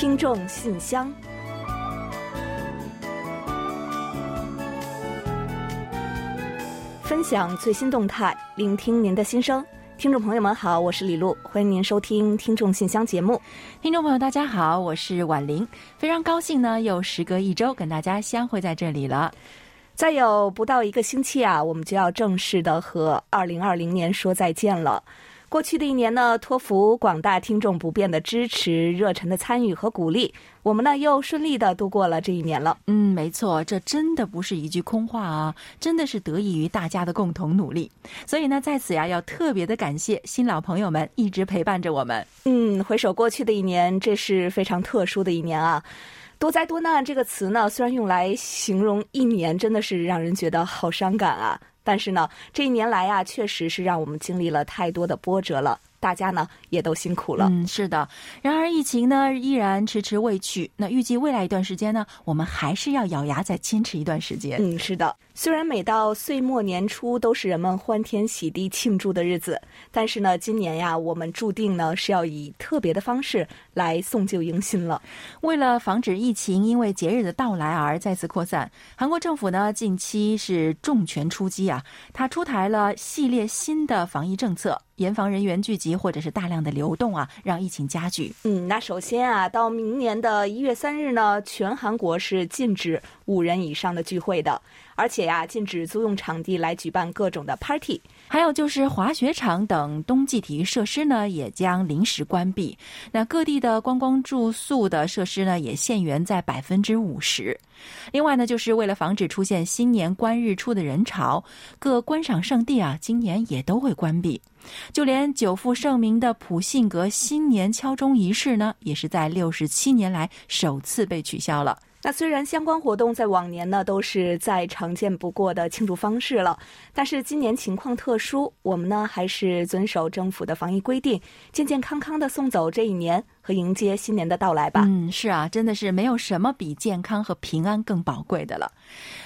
听众信箱，分享最新动态，聆听您的心声。听众朋友们好，我是李璐，欢迎您收听《听众信箱》节目。听众朋友大家好，我是婉玲，非常高兴呢，又时隔一周跟大家相会在这里了。再有不到一个星期啊，我们就要正式的和二零二零年说再见了。过去的一年呢，托福广大听众不变的支持、热忱的参与和鼓励，我们呢又顺利的度过了这一年了。嗯，没错，这真的不是一句空话啊，真的是得益于大家的共同努力。所以呢，在此呀，要特别的感谢新老朋友们一直陪伴着我们。嗯，回首过去的一年，这是非常特殊的一年啊。多灾多难这个词呢，虽然用来形容一年，真的是让人觉得好伤感啊。但是呢，这一年来啊，确实是让我们经历了太多的波折了。大家呢也都辛苦了。嗯，是的。然而疫情呢依然迟迟未去。那预计未来一段时间呢，我们还是要咬牙再坚持一段时间。嗯，是的。虽然每到岁末年初都是人们欢天喜地庆祝的日子，但是呢，今年呀，我们注定呢是要以特别的方式来送旧迎新了。为了防止疫情因为节日的到来而再次扩散，韩国政府呢近期是重拳出击啊，它出台了系列新的防疫政策。严防人员聚集或者是大量的流动啊，让疫情加剧。嗯，那首先啊，到明年的一月三日呢，全韩国是禁止五人以上的聚会的，而且呀，禁止租用场地来举办各种的 party。还有就是滑雪场等冬季体育设施呢，也将临时关闭。那各地的观光住宿的设施呢，也限员在百分之五十。另外呢，就是为了防止出现新年观日出的人潮，各观赏圣地啊，今年也都会关闭。就连久负盛名的普信阁新年敲钟仪式呢，也是在六十七年来首次被取消了。那虽然相关活动在往年呢都是再常见不过的庆祝方式了，但是今年情况特殊，我们呢还是遵守政府的防疫规定，健健康康的送走这一年和迎接新年的到来吧。嗯，是啊，真的是没有什么比健康和平安更宝贵的了。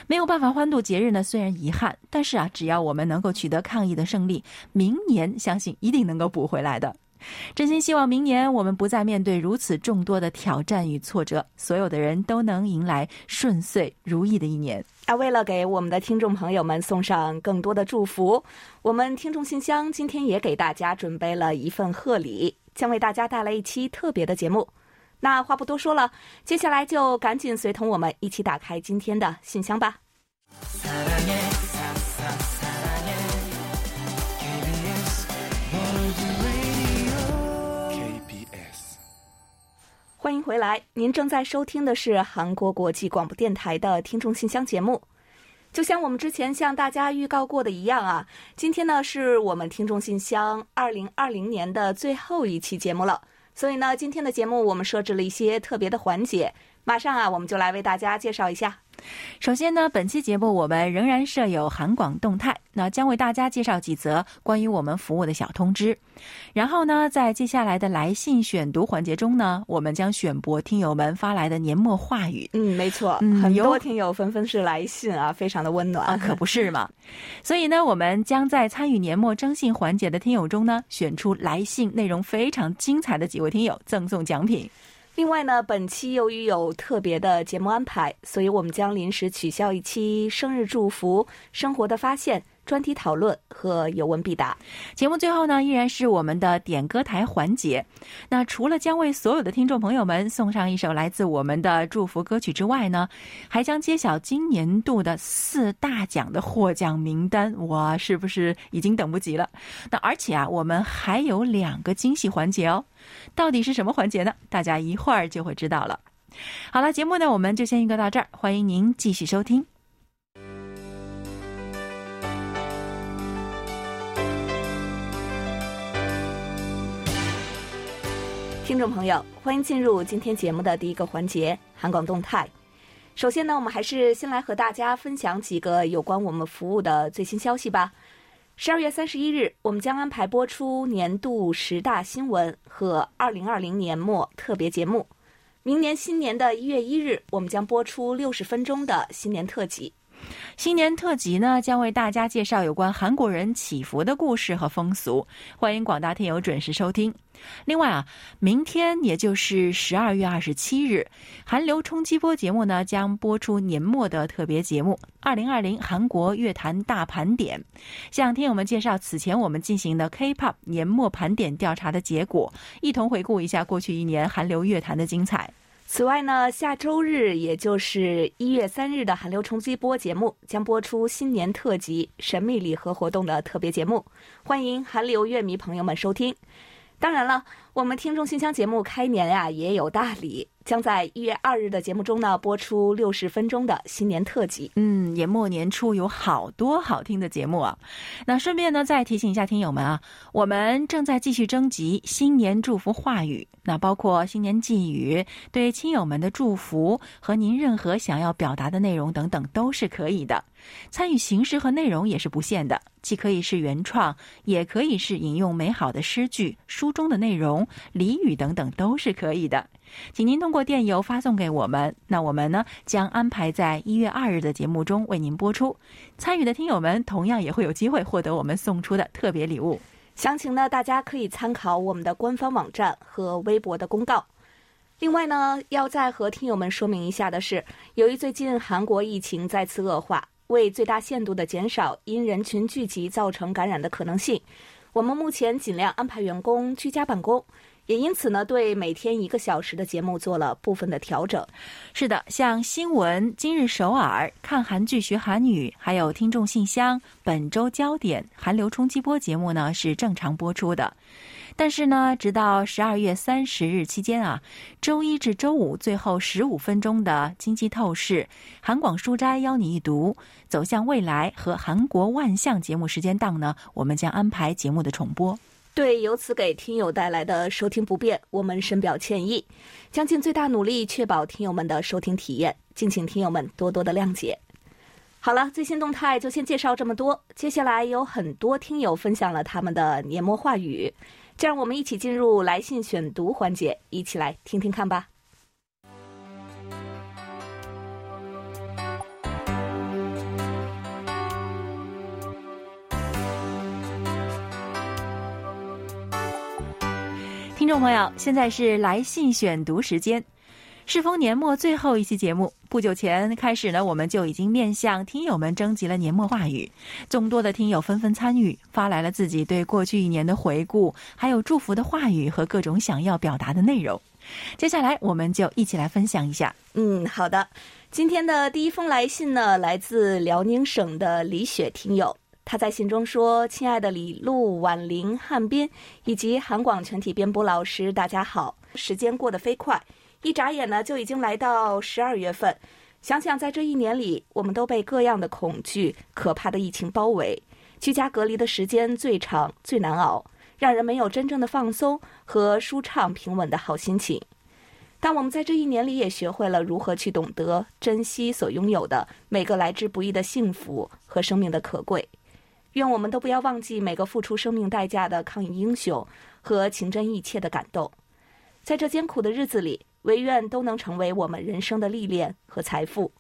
没有办法欢度节日呢，虽然遗憾，但是啊，只要我们能够取得抗疫的胜利，明年相信一定能够补回来的。真心希望明年我们不再面对如此众多的挑战与挫折，所有的人都能迎来顺遂如意的一年。啊，为了给我们的听众朋友们送上更多的祝福，我们听众信箱今天也给大家准备了一份贺礼，将为大家带来一期特别的节目。那话不多说了，接下来就赶紧随同我们一起打开今天的信箱吧。欢迎回来，您正在收听的是韩国国际广播电台的听众信箱节目。就像我们之前向大家预告过的一样啊，今天呢是我们听众信箱二零二零年的最后一期节目了，所以呢，今天的节目我们设置了一些特别的环节，马上啊，我们就来为大家介绍一下。首先呢，本期节目我们仍然设有韩广动态，那将为大家介绍几则关于我们服务的小通知。然后呢，在接下来的来信选读环节中呢，我们将选播听友们发来的年末话语。嗯，没错，很多听友纷纷是来信啊，非常的温暖啊，可不是嘛。所以呢，我们将在参与年末征信环节的听友中呢，选出来信内容非常精彩的几位听友，赠送奖品。另外呢，本期由于有特别的节目安排，所以我们将临时取消一期生日祝福、生活的发现。专题讨论和有问必答。节目最后呢，依然是我们的点歌台环节。那除了将为所有的听众朋友们送上一首来自我们的祝福歌曲之外呢，还将揭晓今年度的四大奖的获奖名单。哇，是不是已经等不及了？那而且啊，我们还有两个惊喜环节哦。到底是什么环节呢？大家一会儿就会知道了。好了，节目呢，我们就先预告到这儿。欢迎您继续收听。听众朋友，欢迎进入今天节目的第一个环节——韩广动态。首先呢，我们还是先来和大家分享几个有关我们服务的最新消息吧。十二月三十一日，我们将安排播出年度十大新闻和二零二零年末特别节目。明年新年的一月一日，我们将播出六十分钟的新年特辑。新年特辑呢，将为大家介绍有关韩国人祈福的故事和风俗，欢迎广大听友准时收听。另外啊，明天也就是十二月二十七日，韩流冲击波节目呢将播出年末的特别节目《二零二零韩国乐坛大盘点》，向听友们介绍此前我们进行的 K-pop 年末盘点调查的结果，一同回顾一下过去一年韩流乐坛的精彩。此外呢，下周日也就是一月三日的韩流冲击波节目将播出新年特辑神秘礼盒活动的特别节目，欢迎韩流乐迷朋友们收听。当然了，我们听众信箱节目开年呀也有大礼。将在一月二日的节目中呢播出六十分钟的新年特辑。嗯，年末年初有好多好听的节目啊。那顺便呢再提醒一下听友们啊，我们正在继续征集新年祝福话语，那包括新年寄语、对亲友们的祝福和您任何想要表达的内容等等都是可以的。参与形式和内容也是不限的，既可以是原创，也可以是引用美好的诗句、书中的内容、俚语等等都是可以的。请您通过电邮发送给我们，那我们呢将安排在一月二日的节目中为您播出。参与的听友们同样也会有机会获得我们送出的特别礼物。详情呢，大家可以参考我们的官方网站和微博的公告。另外呢，要再和听友们说明一下的是，由于最近韩国疫情再次恶化，为最大限度的减少因人群聚集造成感染的可能性，我们目前尽量安排员工居家办公。也因此呢，对每天一个小时的节目做了部分的调整。是的，像新闻、今日首尔、看韩剧学韩语，还有听众信箱、本周焦点、韩流冲击波节目呢，是正常播出的。但是呢，直到十二月三十日期间啊，周一至周五最后十五分钟的经济透视、韩广书斋邀你一读、走向未来和韩国万象节目时间档呢，我们将安排节目的重播。对由此给听友带来的收听不便，我们深表歉意，将尽最大努力确保听友们的收听体验，敬请听友们多多的谅解。好了，最新动态就先介绍这么多，接下来有很多听友分享了他们的年末话语，就让我们一起进入来信选读环节，一起来听听看吧。听众朋友，现在是来信选读时间，适逢年末最后一期节目。不久前开始呢，我们就已经面向听友们征集了年末话语，众多的听友纷纷参与，发来了自己对过去一年的回顾，还有祝福的话语和各种想要表达的内容。接下来，我们就一起来分享一下。嗯，好的。今天的第一封来信呢，来自辽宁省的李雪听友。他在信中说：“亲爱的李璐、婉玲、汉斌以及韩广全体编播老师，大家好！时间过得飞快，一眨眼呢就已经来到十二月份。想想在这一年里，我们都被各样的恐惧、可怕的疫情包围，居家隔离的时间最长、最难熬，让人没有真正的放松和舒畅平稳的好心情。但我们在这一年里也学会了如何去懂得珍惜所拥有的每个来之不易的幸福和生命的可贵。”愿我们都不要忘记每个付出生命代价的抗疫英雄和情真意切的感动，在这艰苦的日子里，唯愿都能成为我们人生的历练和财富。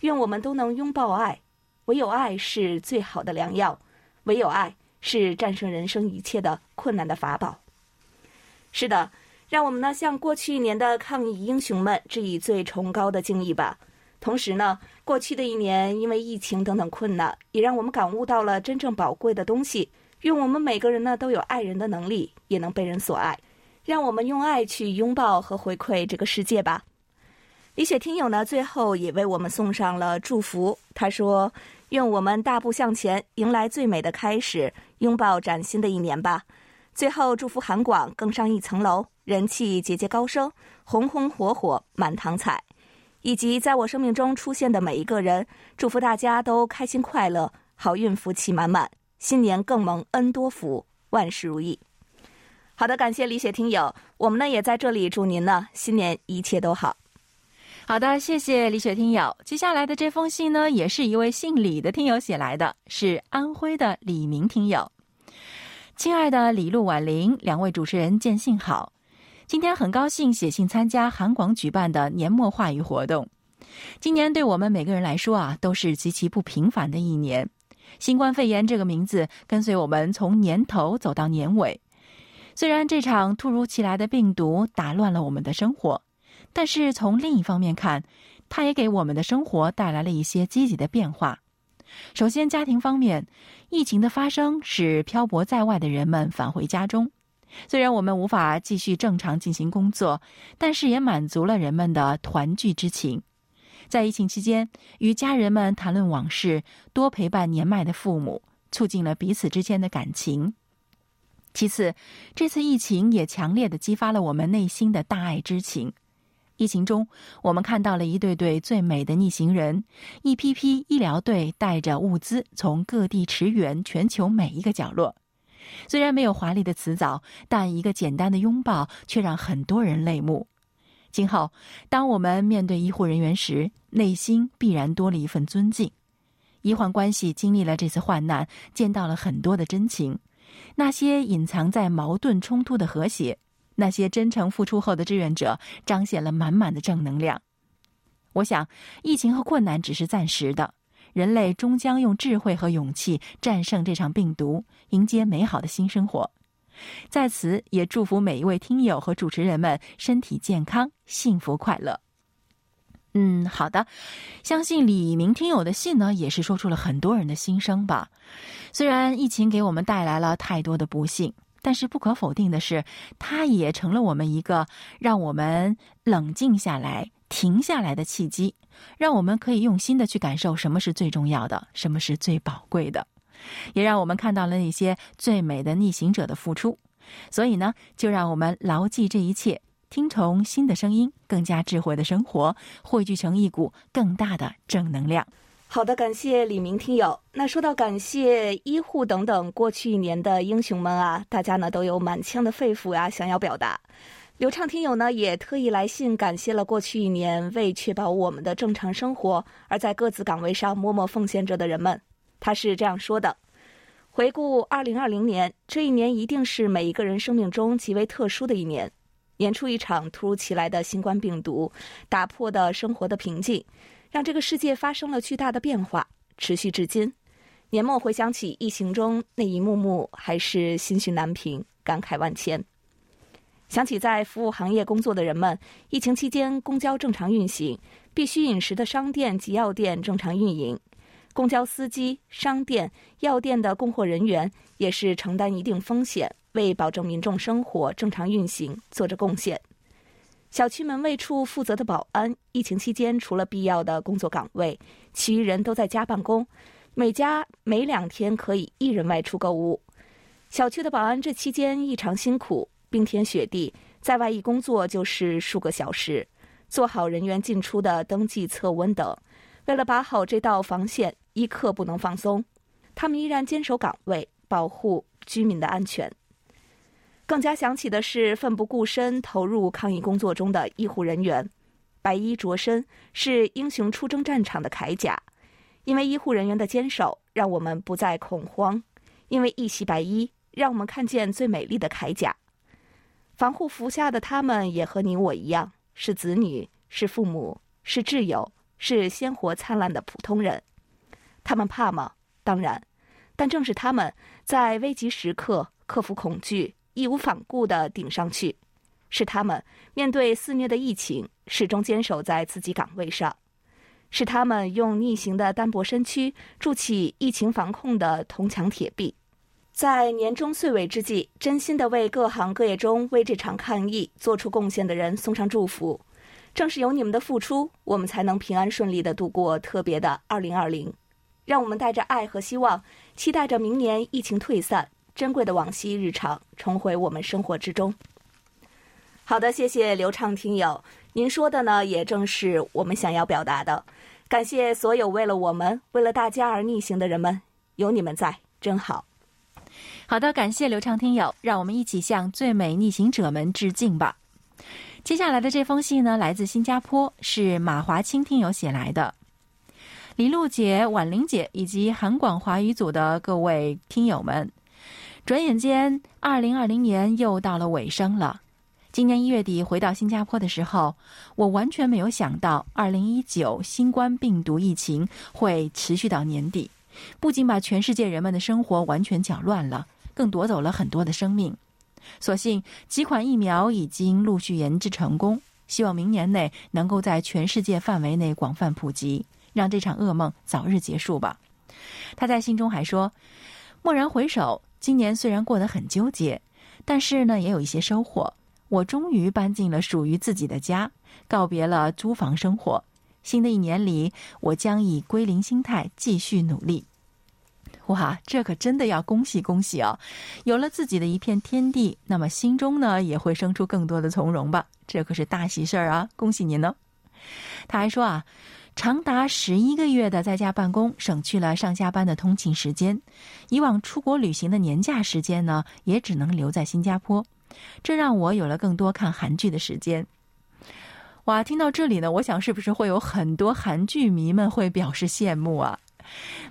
愿我们都能拥抱爱，唯有爱是最好的良药，唯有爱是战胜人生一切的困难的法宝。是的，让我们呢向过去一年的抗疫英雄们致以最崇高的敬意吧。同时呢，过去的一年因为疫情等等困难，也让我们感悟到了真正宝贵的东西。愿我们每个人呢都有爱人的能力，也能被人所爱。让我们用爱去拥抱和回馈这个世界吧。李雪听友呢最后也为我们送上了祝福，他说：“愿我们大步向前，迎来最美的开始，拥抱崭新的一年吧。”最后祝福韩广更上一层楼，人气节节高升，红红火火，满堂彩。以及在我生命中出现的每一个人，祝福大家都开心快乐，好运福气满满，新年更蒙恩多福，万事如意。好的，感谢李雪听友，我们呢也在这里祝您呢新年一切都好。好的，谢谢李雪听友。接下来的这封信呢，也是一位姓李的听友写来的，是安徽的李明听友。亲爱的李璐、婉玲两位主持人，见信好。今天很高兴写信参加韩广举办的年末话语活动。今年对我们每个人来说啊，都是极其不平凡的一年。新冠肺炎这个名字跟随我们从年头走到年尾。虽然这场突如其来的病毒打乱了我们的生活，但是从另一方面看，它也给我们的生活带来了一些积极的变化。首先，家庭方面，疫情的发生使漂泊在外的人们返回家中。虽然我们无法继续正常进行工作，但是也满足了人们的团聚之情。在疫情期间，与家人们谈论往事，多陪伴年迈的父母，促进了彼此之间的感情。其次，这次疫情也强烈的激发了我们内心的大爱之情。疫情中，我们看到了一对对最美的逆行人，一批批医疗队带着物资从各地驰援全球每一个角落。虽然没有华丽的辞藻，但一个简单的拥抱却让很多人泪目。今后，当我们面对医护人员时，内心必然多了一份尊敬。医患关系经历了这次患难，见到了很多的真情。那些隐藏在矛盾冲突的和谐，那些真诚付出后的志愿者，彰显了满满的正能量。我想，疫情和困难只是暂时的，人类终将用智慧和勇气战胜这场病毒，迎接美好的新生活。在此，也祝福每一位听友和主持人们身体健康、幸福快乐。嗯，好的。相信李明听友的信呢，也是说出了很多人的心声吧。虽然疫情给我们带来了太多的不幸，但是不可否定的是，它也成了我们一个让我们冷静下来、停下来的契机，让我们可以用心的去感受什么是最重要的，什么是最宝贵的。也让我们看到了那些最美的逆行者的付出，所以呢，就让我们牢记这一切，听从新的声音，更加智慧的生活，汇聚成一股更大的正能量。好的，感谢李明听友。那说到感谢医护等等过去一年的英雄们啊，大家呢都有满腔的肺腑呀，想要表达。流畅听友呢也特意来信感谢了过去一年为确保我们的正常生活而在各自岗位上默默奉献着的人们。他是这样说的：“回顾二零二零年，这一年一定是每一个人生命中极为特殊的一年。年初一场突如其来的新冠病毒，打破的生活的平静，让这个世界发生了巨大的变化，持续至今。年末回想起疫情中那一幕幕，还是心绪难平，感慨万千。想起在服务行业工作的人们，疫情期间公交正常运行，必须饮食的商店及药店正常运营。”公交司机、商店、药店的供货人员也是承担一定风险，为保证民众生活正常运行做着贡献。小区门卫处负责的保安，疫情期间除了必要的工作岗位，其余人都在家办公，每家每两天可以一人外出购物。小区的保安这期间异常辛苦，冰天雪地，在外一工作就是数个小时，做好人员进出的登记、测温等。为了把好这道防线。一刻不能放松，他们依然坚守岗位，保护居民的安全。更加想起的是奋不顾身投入抗疫工作中的医护人员，白衣着身是英雄出征战场的铠甲。因为医护人员的坚守，让我们不再恐慌；因为一袭白衣，让我们看见最美丽的铠甲。防护服下的他们，也和你我一样，是子女，是父母，是挚友，是鲜活灿烂的普通人。他们怕吗？当然，但正是他们在危急时刻克服恐惧，义无反顾地顶上去；是他们面对肆虐的疫情，始终坚守在自己岗位上；是他们用逆行的单薄身躯筑起疫情防控的铜墙铁壁。在年终岁尾之际，真心的为各行各业中为这场抗疫做出贡献的人送上祝福。正是有你们的付出，我们才能平安顺利的度过特别的二零二零。让我们带着爱和希望，期待着明年疫情退散，珍贵的往昔日常重回我们生活之中。好的，谢谢刘畅听友，您说的呢，也正是我们想要表达的。感谢所有为了我们、为了大家而逆行的人们，有你们在，真好。好的，感谢刘畅听友，让我们一起向最美逆行者们致敬吧。接下来的这封信呢，来自新加坡，是马华清听友写来的。李璐姐、婉玲姐以及韩广华语组的各位听友们，转眼间，二零二零年又到了尾声了。今年一月底回到新加坡的时候，我完全没有想到，二零一九新冠病毒疫情会持续到年底，不仅把全世界人们的生活完全搅乱了，更夺走了很多的生命。所幸几款疫苗已经陆续研制成功，希望明年内能够在全世界范围内广泛普及，让这场噩梦早日结束吧。他在信中还说：“蓦然回首，今年虽然过得很纠结，但是呢，也有一些收获。”我终于搬进了属于自己的家，告别了租房生活。新的一年里，我将以归零心态继续努力。哇，这可真的要恭喜恭喜哦！有了自己的一片天地，那么心中呢也会生出更多的从容吧？这可是大喜事儿啊！恭喜您呢！他还说啊，长达十一个月的在家办公，省去了上下班的通勤时间。以往出国旅行的年假时间呢，也只能留在新加坡。这让我有了更多看韩剧的时间。哇，听到这里呢，我想是不是会有很多韩剧迷们会表示羡慕啊？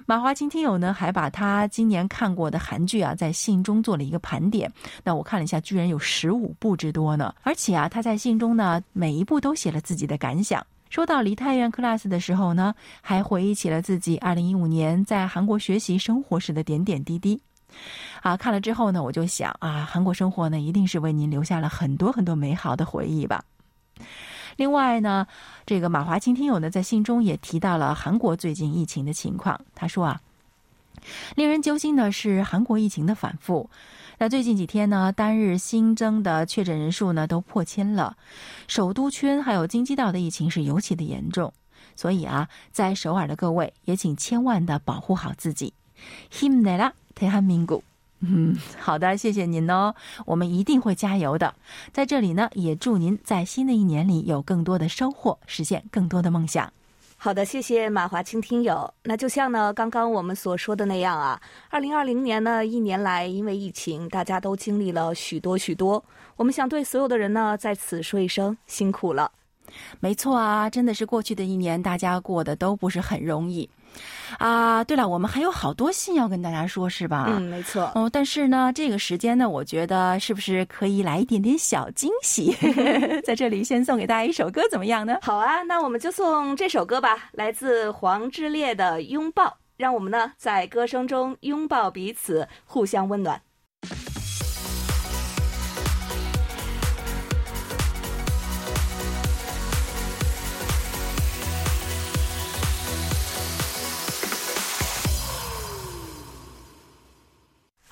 马华清听友呢，还把他今年看过的韩剧啊，在信中做了一个盘点。那我看了一下，居然有十五部之多呢。而且啊，他在信中呢，每一部都写了自己的感想。说到梨泰院 class 的时候呢，还回忆起了自己二零一五年在韩国学习生活时的点点滴滴。啊，看了之后呢，我就想啊，韩国生活呢，一定是为您留下了很多很多美好的回忆吧。另外呢，这个马华清听友呢，在信中也提到了韩国最近疫情的情况。他说啊，令人揪心的是韩国疫情的反复。那最近几天呢，单日新增的确诊人数呢，都破千了。首都圈还有京畿道的疫情是尤其的严重。所以啊，在首尔的各位也请千万的保护好自己。힘내 라。 铁汉民谷，嗯，好的，谢谢您哦，我们一定会加油的。在这里呢，也祝您在新的一年里有更多的收获，实现更多的梦想。 好的，谢谢马华清听友。那就像呢刚刚我们所说的那样啊，二零二零年呢一年来，因为疫情，大家都经历了许多许多。我们想对所有的人呢在此说一声辛苦了。没错啊，真的是过去的一年，大家过得都不是很容易。啊，对了，我们还有好多信要跟大家说，是吧？嗯，没错。哦，但是呢，这个时间呢，我觉得是不是可以来一点点小惊喜？在这里先送给大家一首歌，怎么样呢？好啊，那我们就送这首歌吧，来自黄致列的《拥抱》，让我们呢在歌声中拥抱彼此，互相温暖。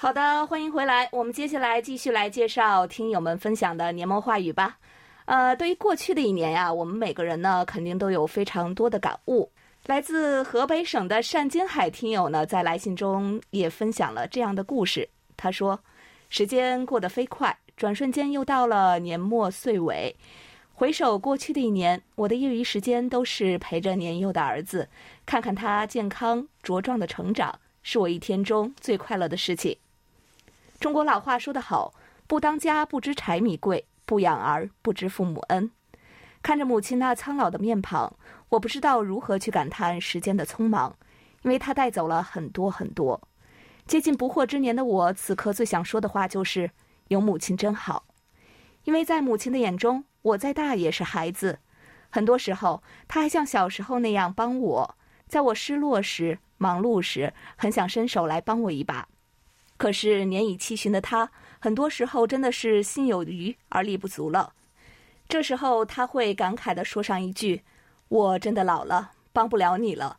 好的，欢迎回来。我们接下来继续来介绍听友们分享的年末话语吧。呃，对于过去的一年呀，我们每个人呢肯定都有非常多的感悟。来自河北省的单金海听友呢，在来信中也分享了这样的故事。他说：“时间过得飞快，转瞬间又到了年末岁尾。回首过去的一年，我的业余时间都是陪着年幼的儿子，看看他健康茁壮的成长，是我一天中最快乐的事情。”中国老话说得好：“不当家不知柴米贵，不养儿不知父母恩。”看着母亲那苍老的面庞，我不知道如何去感叹时间的匆忙，因为它带走了很多很多。接近不惑之年的我，此刻最想说的话就是：“有母亲真好。”因为在母亲的眼中，我再大也是孩子。很多时候，她还像小时候那样帮我，在我失落时、忙碌时，很想伸手来帮我一把。可是年已七旬的他，很多时候真的是心有余而力不足了。这时候他会感慨地说上一句：“我真的老了，帮不了你了。”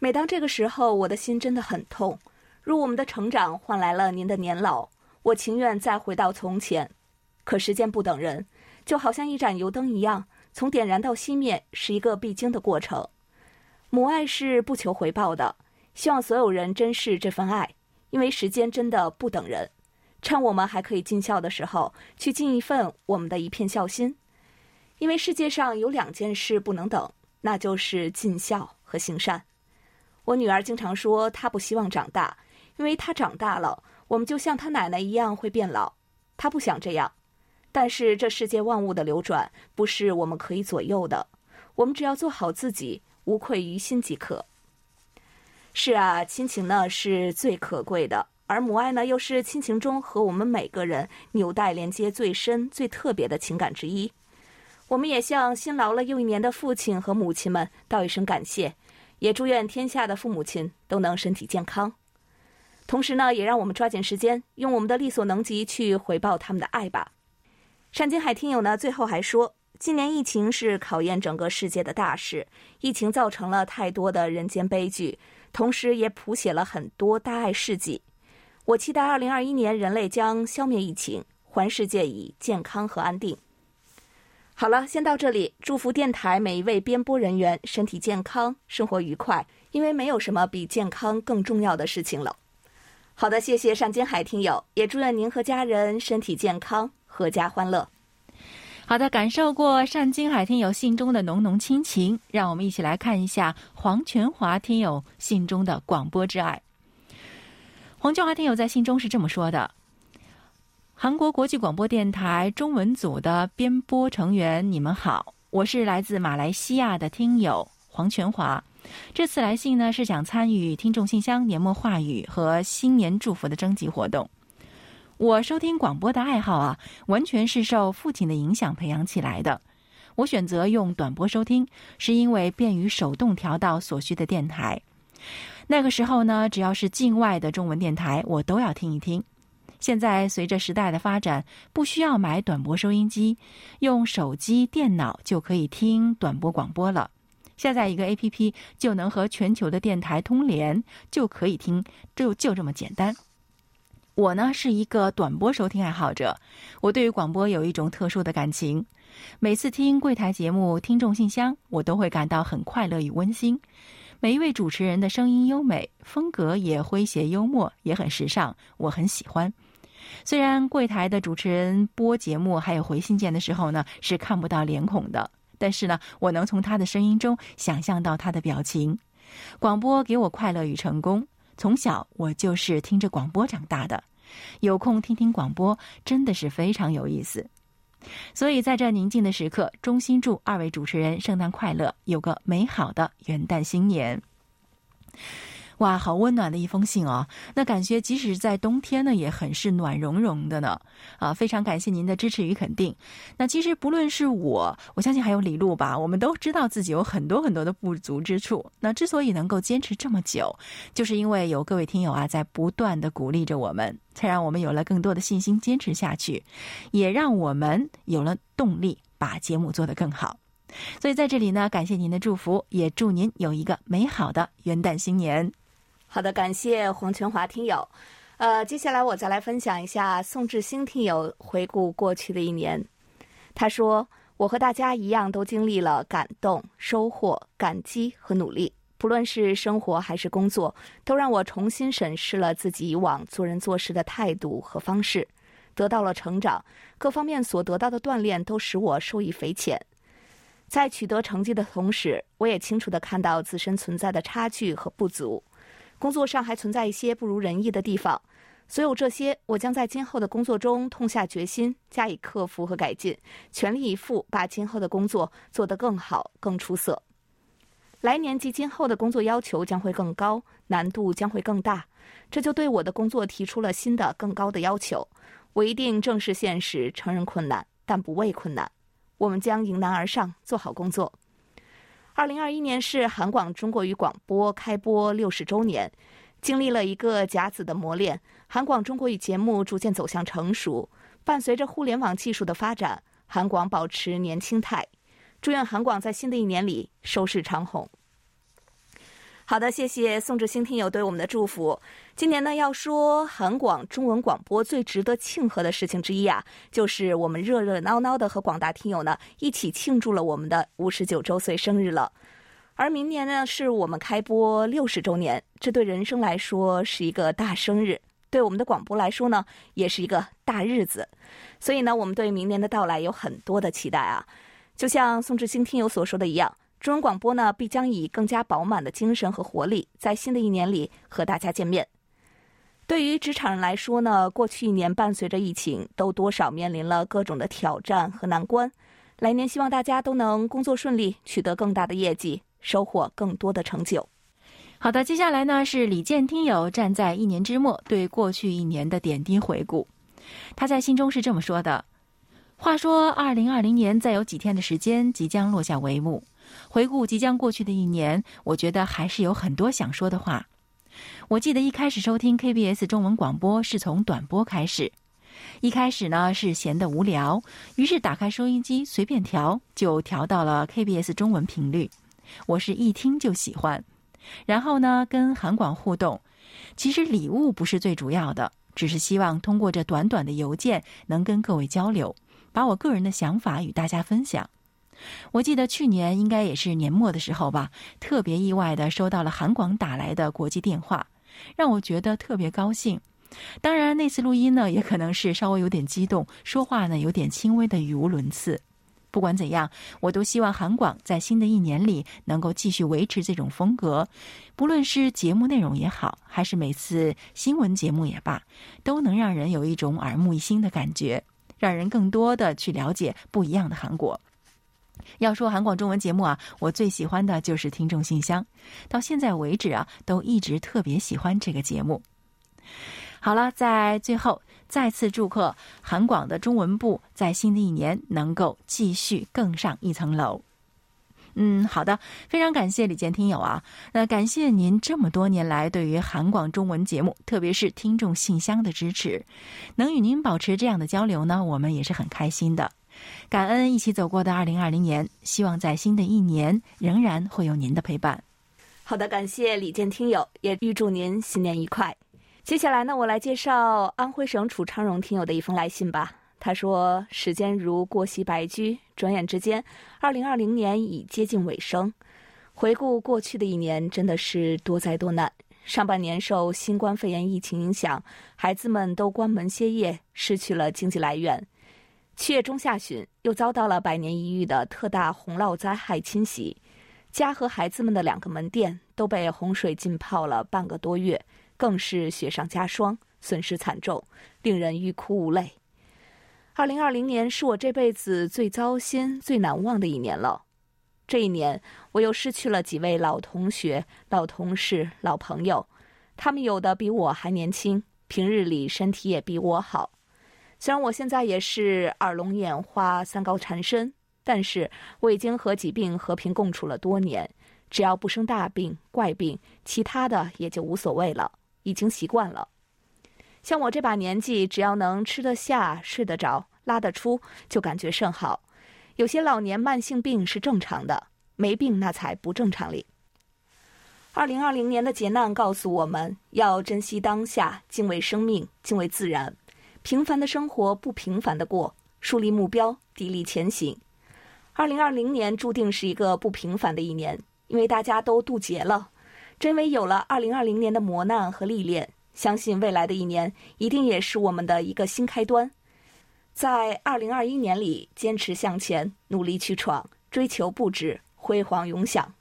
每当这个时候，我的心真的很痛。若我们的成长换来了您的年老，我情愿再回到从前。可时间不等人，就好像一盏油灯一样，从点燃到熄灭是一个必经的过程。母爱是不求回报的，希望所有人珍视这份爱。因为时间真的不等人，趁我们还可以尽孝的时候，去尽一份我们的一片孝心。因为世界上有两件事不能等，那就是尽孝和行善。我女儿经常说，她不希望长大，因为她长大了，我们就像她奶奶一样会变老。她不想这样，但是这世界万物的流转不是我们可以左右的，我们只要做好自己，无愧于心即可。是啊，亲情呢是最可贵的，而母爱呢，又是亲情中和我们每个人纽带连接最深、最特别的情感之一。我们也向辛劳了又一年的父亲和母亲们道一声感谢，也祝愿天下的父母亲都能身体健康。同时呢，也让我们抓紧时间，用我们的力所能及去回报他们的爱吧。单金海听友呢，最后还说，今年疫情是考验整个世界的大事，疫情造成了太多的人间悲剧，同时也谱写了很多大爱事迹。我期待二零二一年人类将消灭疫情，还世界以健康和安定。好了，先到这里，祝福电台每一位编播人员身体健康，生活愉快，因为没有什么比健康更重要的事情了。好的，谢谢单金海听友，也祝愿您和家人身体健康，阖家欢乐。好的，感受过单金海听友信中的浓浓亲情，让我们一起来看一下黄全华听友信中的广播之爱。黄全华听友在信中是这么说的：“韩国国际广播电台中文组的编播成员，你们好，我是来自马来西亚的听友黄全华。”这次来信呢，是想参与听众信箱年末话语和新年祝福的征集活动。我收听广播的爱好啊，完全是受父亲的影响培养起来的。我选择用短波收听，是因为便于手动调到所需的电台。那个时候呢，只要是境外的中文电台，我都要听一听。现在随着时代的发展，不需要买短波收音机，用手机、电脑就可以听短波广播了。下载一个 APP 就能和全球的电台通联，就可以听，就就这么简单。我呢是一个短波收听爱好者，我对于广播有一种特殊的感情。每次听柜台节目《听众信箱》，我都会感到很快乐与温馨。每一位主持人的声音优美，风格也诙谐幽默，也很时尚，我很喜欢。虽然柜台的主持人播节目还有回信件的时候呢，是看不到脸孔的。但是呢，我能从他的声音中想象到他的表情。广播给我快乐与成功。从小我就是听着广播长大的，有空听听广播真的是非常有意思。所以在这宁静的时刻，衷心祝二位主持人圣诞快乐，有个美好的元旦新年。哇，好温暖的一封信哦！那感觉即使在冬天呢，也很是暖融融的呢。啊，非常感谢您的支持与肯定。那其实不论是我，我相信还有李璐吧，我们都知道自己有很多很多的不足之处。那之所以能够坚持这么久，就是因为有各位听友啊在不断的鼓励着我们，才让我们有了更多的信心坚持下去，也让我们有了动力把节目做得更好。所以在这里呢，感谢您的祝福，也祝您有一个美好的元旦新年。好的，感谢黄全华听友。呃，接下来我再来分享一下宋志兴听友回顾过去的一年。他说：“我和大家一样，都经历了感动、收获、感激和努力。不论是生活还是工作，都让我重新审视了自己以往做人做事的态度和方式，得到了成长。各方面所得到的锻炼，都使我受益匪浅。在取得成绩的同时，我也清楚地看到自身存在的差距和不足。”工作上还存在一些不如人意的地方，所有这些我将在今后的工作中痛下决心，加以克服和改进，全力以赴把今后的工作做得更好、更出色。来年及今后的工作要求将会更高，难度将会更大，这就对我的工作提出了新的、更高的要求。我一定正视现实，承认困难，但不畏困难。我们将迎难而上，做好工作。二零二一年是韩广中国语广播开播六十周年，经历了一个甲子的磨练，韩广中国语节目逐渐走向成熟。伴随着互联网技术的发展，韩广保持年轻态。祝愿韩广在新的一年里收视长虹。好的，谢谢宋志新听友对我们的祝福。今年呢，要说韩广中文广播最值得庆贺的事情之一啊，就是我们热热闹闹的和广大听友呢一起庆祝了我们的五十九周岁生日了。而明年呢，是我们开播六十周年，这对人生来说是一个大生日，对我们的广播来说呢，也是一个大日子。所以呢，我们对明年的到来有很多的期待啊。就像宋志新听友所说的一样。中文广播呢，必将以更加饱满的精神和活力，在新的一年里和大家见面。对于职场人来说呢，过去一年伴随着疫情，都多少面临了各种的挑战和难关。来年希望大家都能工作顺利，取得更大的业绩，收获更多的成就。好的，接下来呢是李健听友站在一年之末对过去一年的点滴回顾。他在信中是这么说的：“话说，二零二零年再有几天的时间即将落下帷幕。回顾即将过去的一年，我觉得还是有很多想说的话。我记得一开始收听 KBS 中文广播是从短波开始，一开始呢是闲得无聊，于是打开收音机随便调，就调到了 KBS 中文频率。我是一听就喜欢。”然后呢，跟韩广互动。其实礼物不是最主要的，只是希望通过这短短的邮件，能跟各位交流，把我个人的想法与大家分享。我记得去年应该也是年末的时候吧，特别意外的收到了韩广打来的国际电话，让我觉得特别高兴。当然，那次录音呢，也可能是稍微有点激动，说话呢有点轻微的语无伦次。不管怎样，我都希望韩广在新的一年里能够继续维持这种风格，不论是节目内容也好，还是每次新闻节目也罢，都能让人有一种耳目一新的感觉，让人更多的去了解不一样的韩国。要说韩广中文节目啊，我最喜欢的就是听众信箱，到现在为止啊，都一直特别喜欢这个节目。好了，在最后。再次祝贺韩广的中文部在新的一年能够继续更上一层楼。嗯，好的，非常感谢李健听友啊，那感谢您这么多年来对于韩广中文节目，特别是听众信箱的支持，能与您保持这样的交流呢，我们也是很开心的。感恩一起走过的二零二零年，希望在新的一年仍然会有您的陪伴。好的，感谢李健听友，也预祝您新年愉快。接下来呢，我来介绍安徽省楚昌荣听友的一封来信吧。他说：“时间如过隙白驹，转眼之间，二零二零年已接近尾声。回顾过去的一年，真的是多灾多难。上半年受新冠肺炎疫情影响，孩子们都关门歇业，失去了经济来源。七月中下旬，又遭到了百年一遇的特大洪涝灾害侵袭，家和孩子们的两个门店都被洪水浸泡了半个多月。”更是雪上加霜，损失惨重，令人欲哭无泪。二零二零年是我这辈子最糟心、最难忘的一年了。这一年，我又失去了几位老同学、老同事、老朋友，他们有的比我还年轻，平日里身体也比我好。虽然我现在也是耳聋眼花、三高缠身，但是我已经和疾病和平共处了多年，只要不生大病、怪病，其他的也就无所谓了。已经习惯了，像我这把年纪，只要能吃得下、睡得着、拉得出，就感觉甚好。有些老年慢性病是正常的，没病那才不正常哩。二零二零年的劫难告诉我们要珍惜当下，敬畏生命，敬畏自然。平凡的生活不平凡的过，树立目标，砥砺前行。二零二零年注定是一个不平凡的一年，因为大家都渡劫了。真为有了二零二零年的磨难和历练，相信未来的一年一定也是我们的一个新开端。在二零二一年里，坚持向前，努力去闯，追求不止，辉煌永享。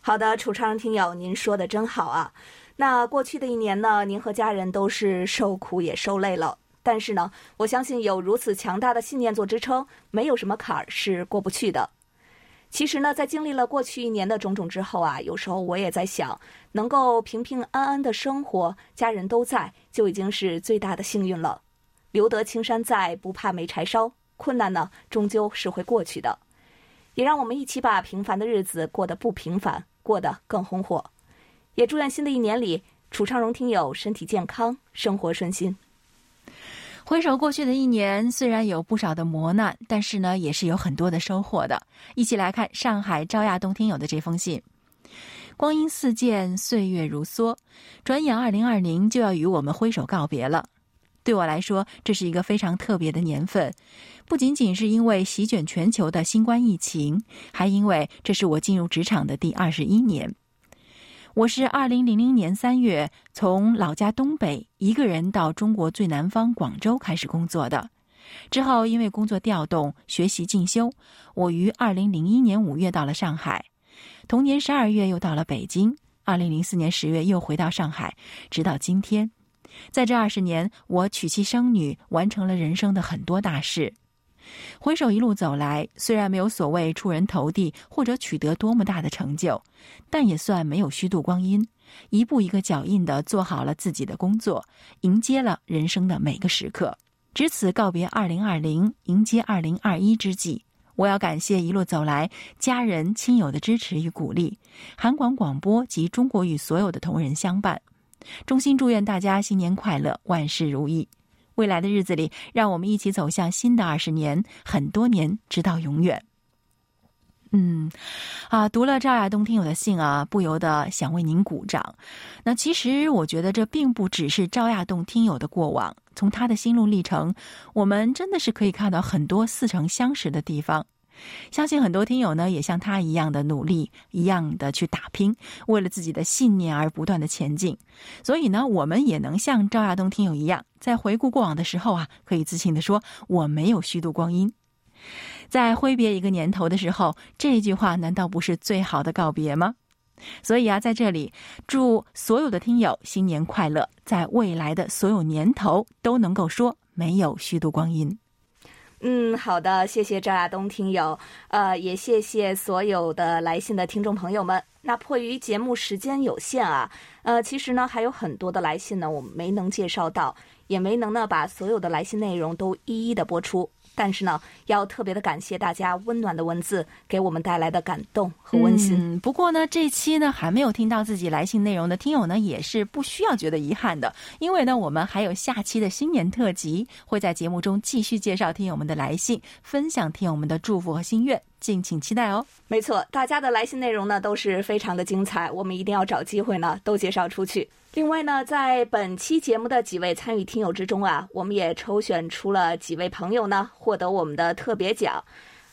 好的，楚昌听友，您说的真好啊。那过去的一年呢，您和家人都是受苦也受累了，但是呢，我相信有如此强大的信念做支撑，没有什么坎儿是过不去的。其实呢，在经历了过去一年的种种之后啊，有时候我也在想，能够平平安安的生活，家人都在，就已经是最大的幸运了。留得青山在，不怕没柴烧。困难呢，终究是会过去的。也让我们一起把平凡的日子过得不平凡，过得更红火。也祝愿新的一年里，楚昌荣听友身体健康，生活顺心。回首过去的一年，虽然有不少的磨难，但是呢，也是有很多的收获的。一起来看上海赵亚东听友的这封信：光阴似箭，岁月如梭，转眼二零二零就要与我们挥手告别了。对我来说，这是一个非常特别的年份，不仅仅是因为席卷全球的新冠疫情，还因为这是我进入职场的第二十一年。我是二零零零年三月从老家东北一个人到中国最南方广州开始工作的，之后因为工作调动、学习进修，我于二零零一年五月到了上海，同年十二月又到了北京，二零零四年十月又回到上海，直到今天，在这二十年，我娶妻生女，完成了人生的很多大事。回首一路走来，虽然没有所谓出人头地或者取得多么大的成就，但也算没有虚度光阴，一步一个脚印的做好了自己的工作，迎接了人生的每个时刻。值此告别二零二零，迎接二零二一之际，我要感谢一路走来家人亲友的支持与鼓励，韩广广播及中国与所有的同仁相伴。衷心祝愿大家新年快乐，万事如意。未来的日子里，让我们一起走向新的二十年，很多年，直到永远。嗯，啊，读了赵亚东听友的信啊，不由得想为您鼓掌。那其实我觉得这并不只是赵亚东听友的过往，从他的心路历程，我们真的是可以看到很多似曾相识的地方。相信很多听友呢，也像他一样的努力，一样的去打拼，为了自己的信念而不断的前进。所以呢，我们也能像赵亚东听友一样，在回顾过往的时候啊，可以自信的说，我没有虚度光阴。在挥别一个年头的时候，这句话难道不是最好的告别吗？所以啊，在这里祝所有的听友新年快乐，在未来的所有年头都能够说没有虚度光阴。嗯，好的，谢谢赵亚东听友，呃，也谢谢所有的来信的听众朋友们。那迫于节目时间有限啊，呃，其实呢还有很多的来信呢，我们没能介绍到，也没能呢把所有的来信内容都一一的播出。但是呢，要特别的感谢大家温暖的文字给我们带来的感动和温馨。嗯，不过呢，这期呢还没有听到自己来信内容的听友呢，也是不需要觉得遗憾的，因为呢，我们还有下期的新年特辑，会在节目中继续介绍听友们的来信，分享听友们的祝福和心愿。敬请期待哦！没错，大家的来信内容呢都是非常的精彩，我们一定要找机会呢都介绍出去。另外呢，在本期节目的几位参与听友之中啊，我们也抽选出了几位朋友呢，获得我们的特别奖。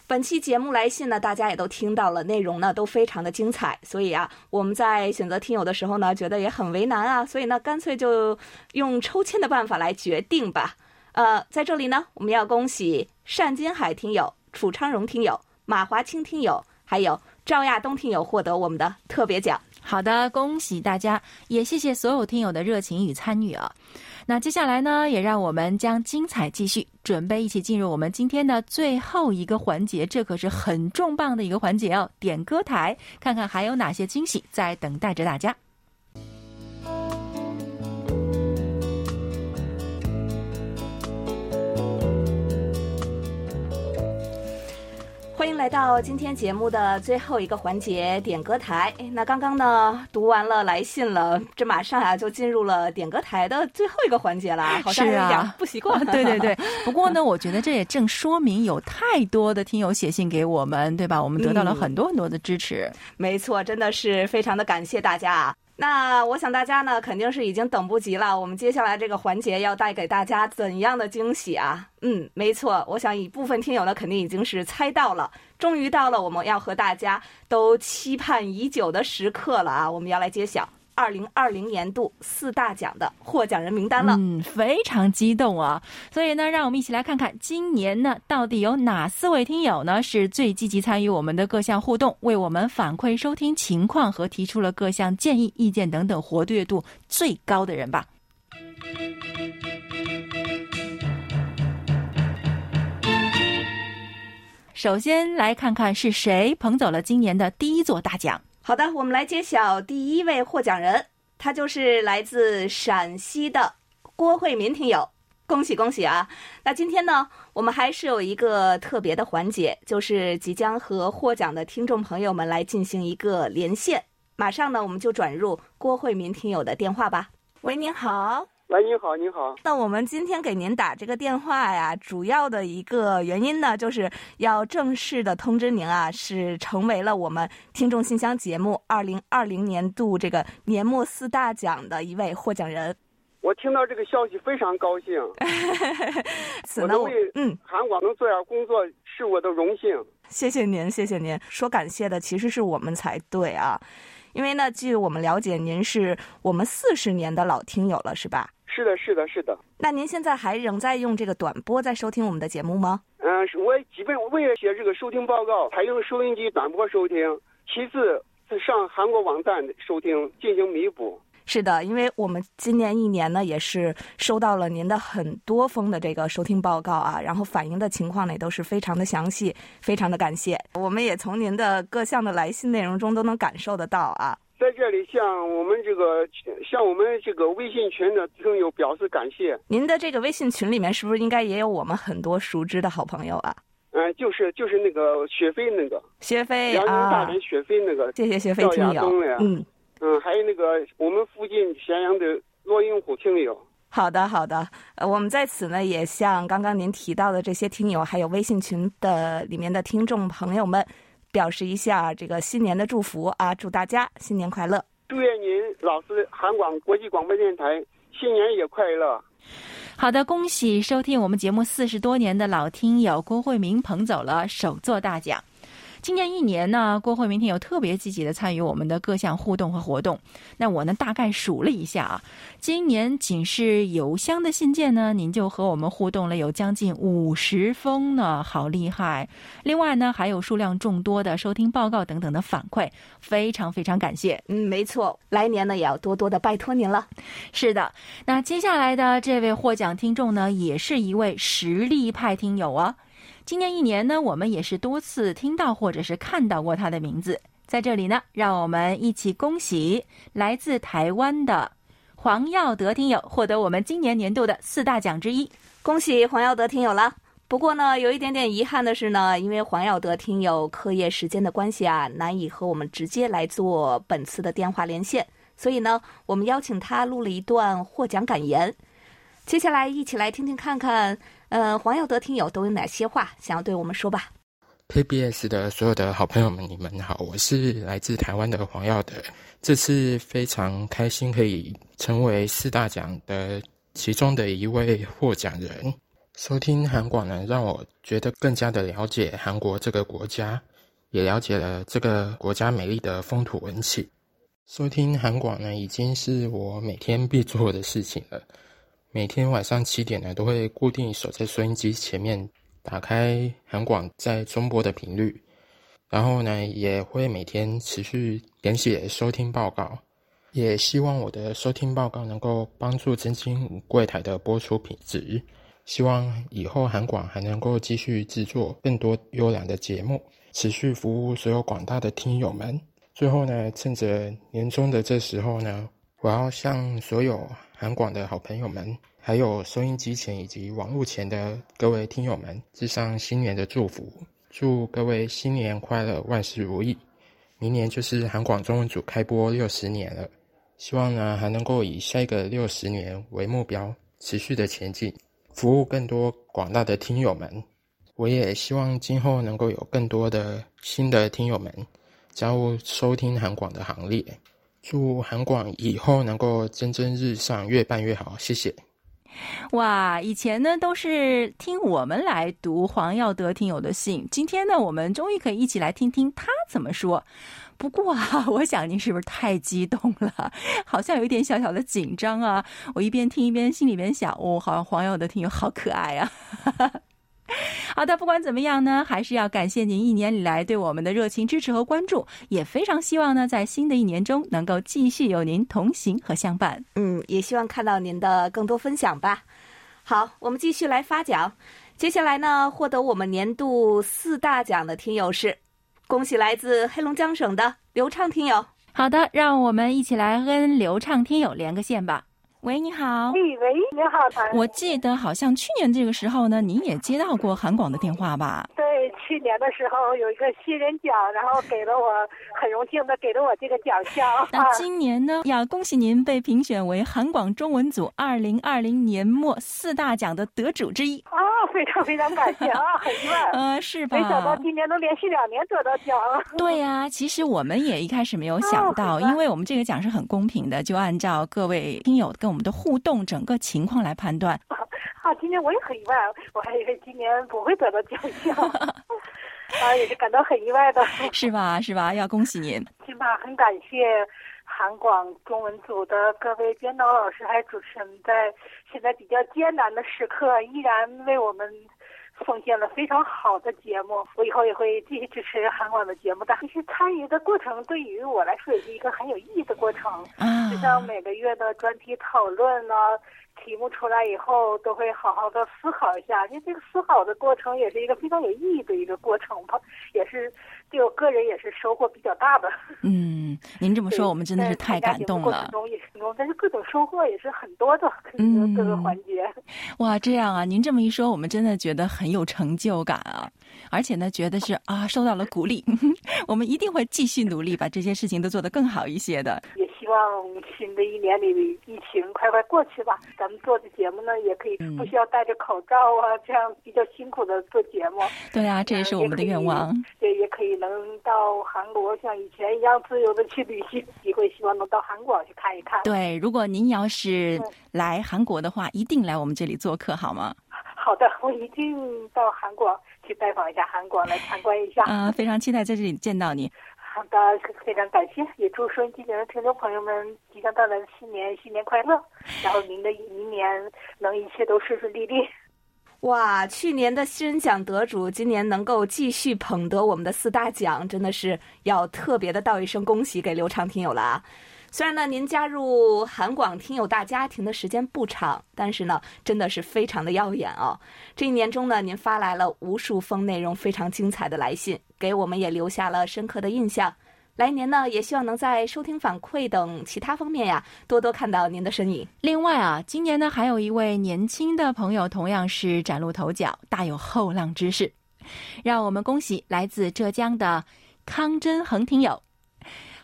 本期节目来信呢，大家也都听到了，内容呢都非常的精彩，所以啊，我们在选择听友的时候呢，觉得也很为难啊，所以呢，干脆就用抽签的办法来决定吧。呃，在这里呢，我们要恭喜单金海听友、楚昌荣听友。马华清听友，还有赵亚东听友获得我们的特别奖。好的，恭喜大家，也谢谢所有听友的热情与参与啊！那接下来呢，也让我们将精彩继续，准备一起进入我们今天的最后一个环节，这可是很重磅的一个环节哦！点歌台，看看还有哪些惊喜在等待着大家。欢迎来到今天节目的最后一个环节——点歌台。那刚刚呢，读完了来信了，这马上啊就进入了点歌台的最后一个环节了，好像有点不习惯。对对对，不过呢，我觉得这也正说明有太多的听友写信给我们，对吧？我们得到了很多很多的支持。没错，真的是非常的感谢大家啊！那我想大家呢，肯定是已经等不及了。我们接下来这个环节要带给大家怎样的惊喜啊？嗯，没错，我想一部分听友呢，肯定已经是猜到了。终于到了我们要和大家都期盼已久的时刻了啊！我们要来揭晓。二零二零年度四大奖的获奖人名单了，嗯，非常激动啊！所以呢，让我们一起来看看今年呢，到底有哪四位听友呢是最积极参与我们的各项互动，为我们反馈收听情况和提出了各项建议、意见等等活跃度最高的人吧。首先来看看是谁捧走了今年的第一座大奖。好的，我们来揭晓第一位获奖人，他就是来自陕西的郭慧民听友，恭喜恭喜啊！那今天呢，我们还是有一个特别的环节，就是即将和获奖的听众朋友们来进行一个连线。马上呢，我们就转入郭慧民听友的电话吧。喂，您好。喂，您好，您好。那我们今天给您打这个电话呀，主要的一个原因呢，就是要正式的通知您啊，是成为了我们听众信箱节目二零二零年度这个年末四大奖的一位获奖人。我听到这个消息非常高兴。此呢，嗯，韩广能做点工作是我的荣幸。谢谢您，谢谢您。说感谢的其实是我们才对啊，因为呢，据我们了解，您是我们四十年的老听友了，是吧？是的，是的，是的。那您现在还仍在用这个短波在收听我们的节目吗？嗯，我基本为了写这个收听报告，采用收音机短波收听，其次是上韩国网站收听进行弥补。是的，因为我们今年一年呢，也是收到了您的很多封的这个收听报告啊，然后反映的情况呢，也都是非常的详细，非常的感谢。我们也从您的各项的来信内容中都能感受得到啊。在这里向我们这个向我们这个微信群的听友表示感谢。您的这个微信群里面是不是应该也有我们很多熟知的好朋友啊？嗯、就是就是那个雪飞那个雪飞辽宁大啊连，雪飞那个，谢谢雪飞听友嗯。嗯，还有那个我们附近咸阳的罗英虎听友。好的，好的。呃，我们在此呢，也向刚刚您提到的这些听友，还有微信群的里面的听众朋友们，表示一下这个新年的祝福啊！祝大家新年快乐！祝愿您老师韩广国际广播电台新年也快乐。好的，恭喜收听我们节目四十多年的老听友郭慧明捧走了首座大奖。今年一年呢，郭慧明听友特别积极的参与我们的各项互动和活动。那我呢，大概数了一下啊，今年仅是邮箱的信件呢，您就和我们互动了有将近五十封呢，好厉害！另外呢，还有数量众多的收听报告等等的反馈，非常非常感谢。嗯，没错，来年呢也要多多的拜托您了。是的，那接下来的这位获奖听众呢，也是一位实力派听友啊。今年一年呢，我们也是多次听到或者是看到过他的名字。在这里呢，让我们一起恭喜来自台湾的黄耀德听友获得我们今年年度的四大奖之一。恭喜黄耀德听友了。不过呢，有一点点遗憾的是呢，因为黄耀德听友课业时间的关系啊，难以和我们直接来做本次的电话连线，所以呢，我们邀请他录了一段获奖感言。接下来一起来听听看看，呃，黄耀德听友都有哪些话想要对我们说吧。KBS 的所有的好朋友们，你们好，我是来自台湾的黄耀德。这次非常开心可以成为四大奖的其中的一位获奖人。收听韩广呢，让我觉得更加的了解韩国这个国家，也了解了这个国家美丽的风土文情。收听韩广呢，已经是我每天必做的事情了。每天晚上七点呢，都会固定守在收音机前面，打开韩广在中播的频率，然后呢，也会每天持续填写收听报告，也希望我的收听报告能够帮助增进五柜台的播出品质。希望以后韩广还能够继续制作更多优良的节目，持续服务所有广大的听友们。最后呢，趁着年终的这时候呢，我要向所有韩广的好朋友们，还有收音机前以及网络前的各位听友们，致上新年的祝福，祝各位新年快乐，万事如意。明年就是韩广中文组开播六十年了，希望呢还能够以下一个六十年为目标，持续的前进，服务更多广大的听友们。我也希望今后能够有更多的新的听友们加入收听韩广的行列。祝韩广以后能够蒸蒸日上，越办越好。谢谢。哇，以前呢都是听我们来读黄耀德听友的信，今天呢我们终于可以一起来听听他怎么说。不过啊，我想您是不是太激动了？好像有一点小小的紧张啊。我一边听一边心里边想，哦，好像黄耀德听友好可爱啊。好的，不管怎么样呢，还是要感谢您一年以来对我们的热情支持和关注，也非常希望呢，在新的一年中能够继续有您同行和相伴。嗯，也希望看到您的更多分享吧。好，我们继续来发奖。接下来呢，获得我们年度四大奖的听友是，恭喜来自黑龙江省的刘畅听友。好的，让我们一起来跟刘畅听友连个线吧。喂，你好。喂喂，你好，唐。我记得好像去年这个时候呢，您也接到过韩广的电话吧？对，去年的时候有一个新人奖，然后给了我，很荣幸的给了我这个奖项。那今年呢，要恭喜您被评选为韩广中文组二零二零年末四大奖的得主之一。啊，非常非常感谢啊，很 意外。呃，是吧？没想到今年能连续两年得到奖。对呀、其实我们也一开始没有想到，哦因为我们这个奖是很公平的，就按照各位听友跟我们的互动整个情况来判断。啊，今年我也很意外，我还以为今年不会得到奖项。啊，也是感到很意外的。是吧？是吧？要恭喜您。起码很感谢韩广中文组的各位编导老师还有主持人，在现在比较艰难的时刻，依然为我们奉献了非常好的节目。我以后也会继续支持韩广的节目的。其实参与的过程对于我来说也是一个很有意义的过程，啊就像每个月的专题讨论呢、题目出来以后，都会好好的思考一下。因为这个思考的过程也是一个非常有意义的一个过程吧，也是对我个人也是收获比较大的。嗯，您这么说，我们真的是太感动了但是各种收获也是很多的，嗯各个环节。哇，这样啊！您这么一说，我们真的觉得很有成就感啊，而且呢，觉得是啊，受到了鼓励，我们一定会继续努力，把这些事情都做得更好一些的。望新的一年里疫情快快过去吧。咱们做的节目呢，也可以嗯不需要戴着口罩啊，这样比较辛苦的做节目。对啊，这也是我们的愿望。对，也可以能到韩国像以前一样自由的去旅行，机会希望能到韩国去看一看。对，如果您要是嗯来韩国的话，一定来我们这里做客，好吗？好的，我一定到韩国去拜访一下韩国，来参观一下。啊、非常期待在这里见到你。好的，非常感谢，也祝收音机前的听众朋友们即将到来的新年新年快乐，然后您的明年能一切都顺顺利利。哇，去年的新人奖得主，今年能够继续捧得我们的四大奖，真的是要特别的道一声恭喜给刘畅听友了啊！虽然呢，您加入韩广听友大家庭的时间不长，但是呢，真的是非常的耀眼哦。这一年中呢，您发来了无数封内容非常精彩的来信，给我们也留下了深刻的印象。来年呢，也希望能在收听反馈等其他方面呀，多多看到您的身影。另外啊，今年呢还有一位年轻的朋友，同样是崭露头角，大有后浪之势。让我们恭喜来自浙江的康真恒听友。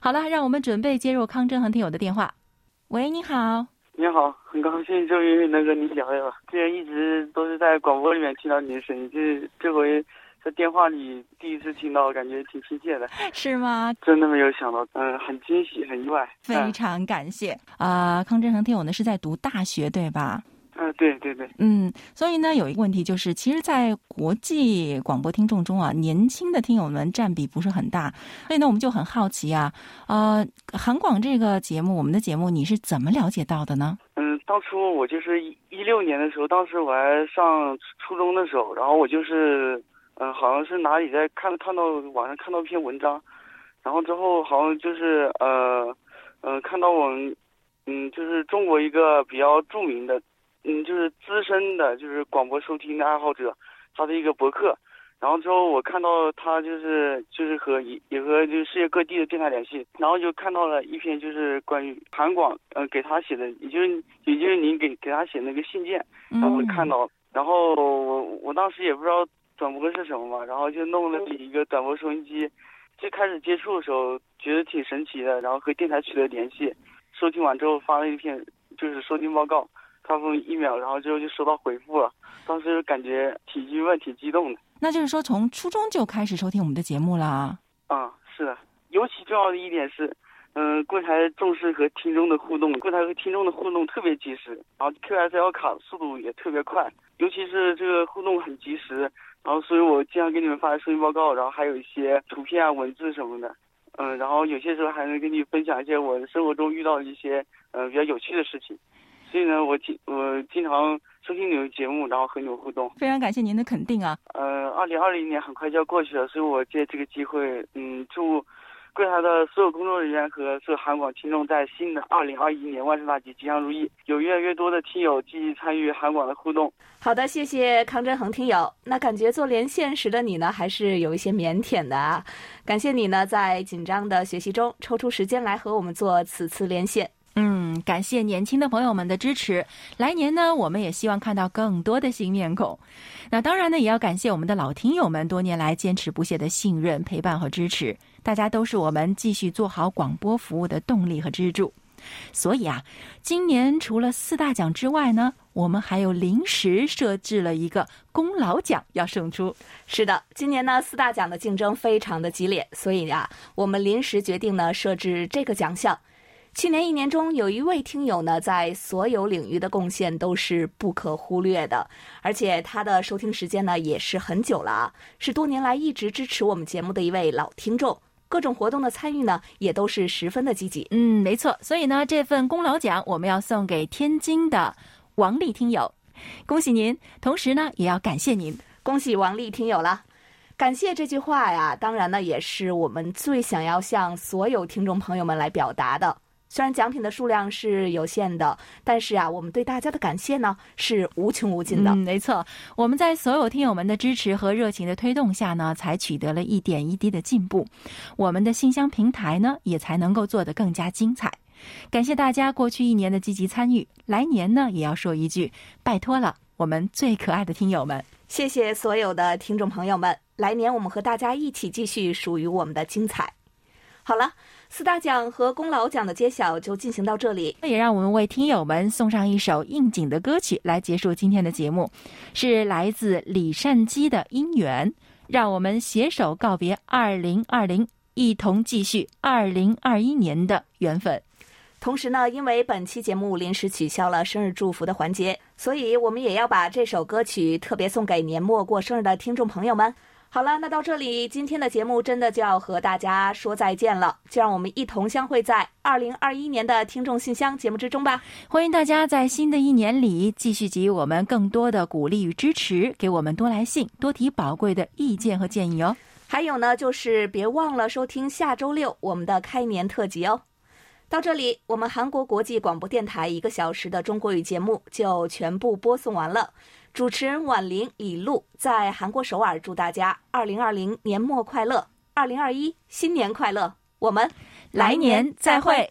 好了，让我们准备接入康真恒听友的电话。喂，你好。你好，很高兴终于能跟你聊聊。之前一直都是在广播里面听到你的声音，这这回在电话里第一次听到，感觉挺亲切的。是吗？真的没有想到，嗯，很惊喜，很意外。非常感谢啊、康真恒听友呢是在读大学对吧？嗯，对对对，嗯，所以呢，有一个问题就是，其实，在国际广播听众中啊，年轻的听友们占比不是很大，所以呢，我们就很好奇啊，呃，韩广这个节目，我们的节目，你是怎么了解到的呢？嗯，当初我就是一一六年的时候，当时我还上初中的时候，然后我就是，嗯，好像是哪里在看看到网上看到一篇文章，然后之后好像就是呃，嗯、看到我们，嗯，就是中国一个比较著名的，嗯，就是资深的，就是广播收听的爱好者，他的一个博客。然后之后我看到他就是就是和也也和就是世界各地的电台联系，然后就看到了一篇就是关于韩广呃给他写的，也就是也就是您给给他写那个信件，然后我看到，然后我我当时也不知道转播是什么嘛，然后就弄了一个转播收音机，最开始接触的时候觉得挺神奇的，然后和电台取得联系，收听完之后发了一篇就是收听报告，发送一秒，然后之后就收到回复了，当时感觉挺兴奋、挺激动的。那就是说，从初中就开始收听我们的节目了。啊，是的，尤其重要的一点是，嗯、柜台重视和听众的互动，柜台和听众的互动特别及时，然后 QSL 卡速度也特别快，尤其是这个互动很及时，然后所以我经常给你们发收音报告，然后还有一些图片啊、文字什么的，嗯，然后有些时候还能跟你分享一些我生活中遇到的一些嗯、呃比较有趣的事情，所以呢，我经我经常收听你的节目，然后和你们互动。非常感谢您的肯定啊！呃，二零二零年很快就要过去了，所以我借这个机会，嗯，祝柜台的所有工作人员和所有韩广听众在新的二零二一年万事大吉，吉祥如意，有越来越多的听友积极参与韩广的互动。好的，谢谢康振恒听友。那感觉做连线时的你呢，还是有一些腼腆的啊。感谢你呢，在紧张的学习中抽出时间来和我们做此次连线。嗯，感谢年轻的朋友们的支持。来年呢，我们也希望看到更多的新面孔。那当然呢，也要感谢我们的老听友们多年来坚持不懈的信任、陪伴和支持。大家都是我们继续做好广播服务的动力和支柱。所以啊，今年除了四大奖之外呢，我们还有临时设置了一个功劳奖要胜出。是的，今年呢四大奖的竞争非常的激烈，所以啊，我们临时决定呢设置这个奖项。去年一年中，有一位听友呢，在所有领域的贡献都是不可忽略的，而且他的收听时间呢也是很久了啊，是多年来一直支持我们节目的一位老听众。各种活动的参与呢，也都是十分的积极。嗯，没错。所以呢，这份功劳奖我们要送给天津的王丽听友，恭喜您！同时呢，也要感谢您。恭喜王丽听友了。感谢这句话呀，当然呢，也是我们最想要向所有听众朋友们来表达的。虽然奖品的数量是有限的，但是啊，我们对大家的感谢呢是无穷无尽的。嗯，没错，我们在所有听友们的支持和热情的推动下呢，才取得了一点一滴的进步，我们的信箱平台呢也才能够做得更加精彩。感谢大家过去一年的积极参与，来年呢也要说一句，拜托了，我们最可爱的听友们。谢谢所有的听众朋友们，来年我们和大家一起继续属于我们的精彩。好了，四大奖和功劳奖的揭晓就进行到这里。那也让我们为听友们送上一首应景的歌曲来结束今天的节目，是来自李善基的《姻缘》，让我们携手告别二零二零，一同继续二零二一年的缘分。同时呢，因为本期节目临时取消了生日祝福的环节，所以我们也要把这首歌曲特别送给年末过生日的听众朋友们。好了，那到这里，今天的节目真的就要和大家说再见了，就让我们一同相会在二零二一年的听众信箱节目之中吧。欢迎大家在新的一年里继续给予我们更多的鼓励与支持，给我们多来信，多提宝贵的意见和建议哦。还有呢，就是别忘了收听下周六我们的开年特辑哦。到这里，我们韩国国际广播电台一个小时的中国语节目就全部播送完了。主持人婉玲、李璐在韩国首尔祝大家二零二零年末快乐，二零二一新年快乐。我们来年再会。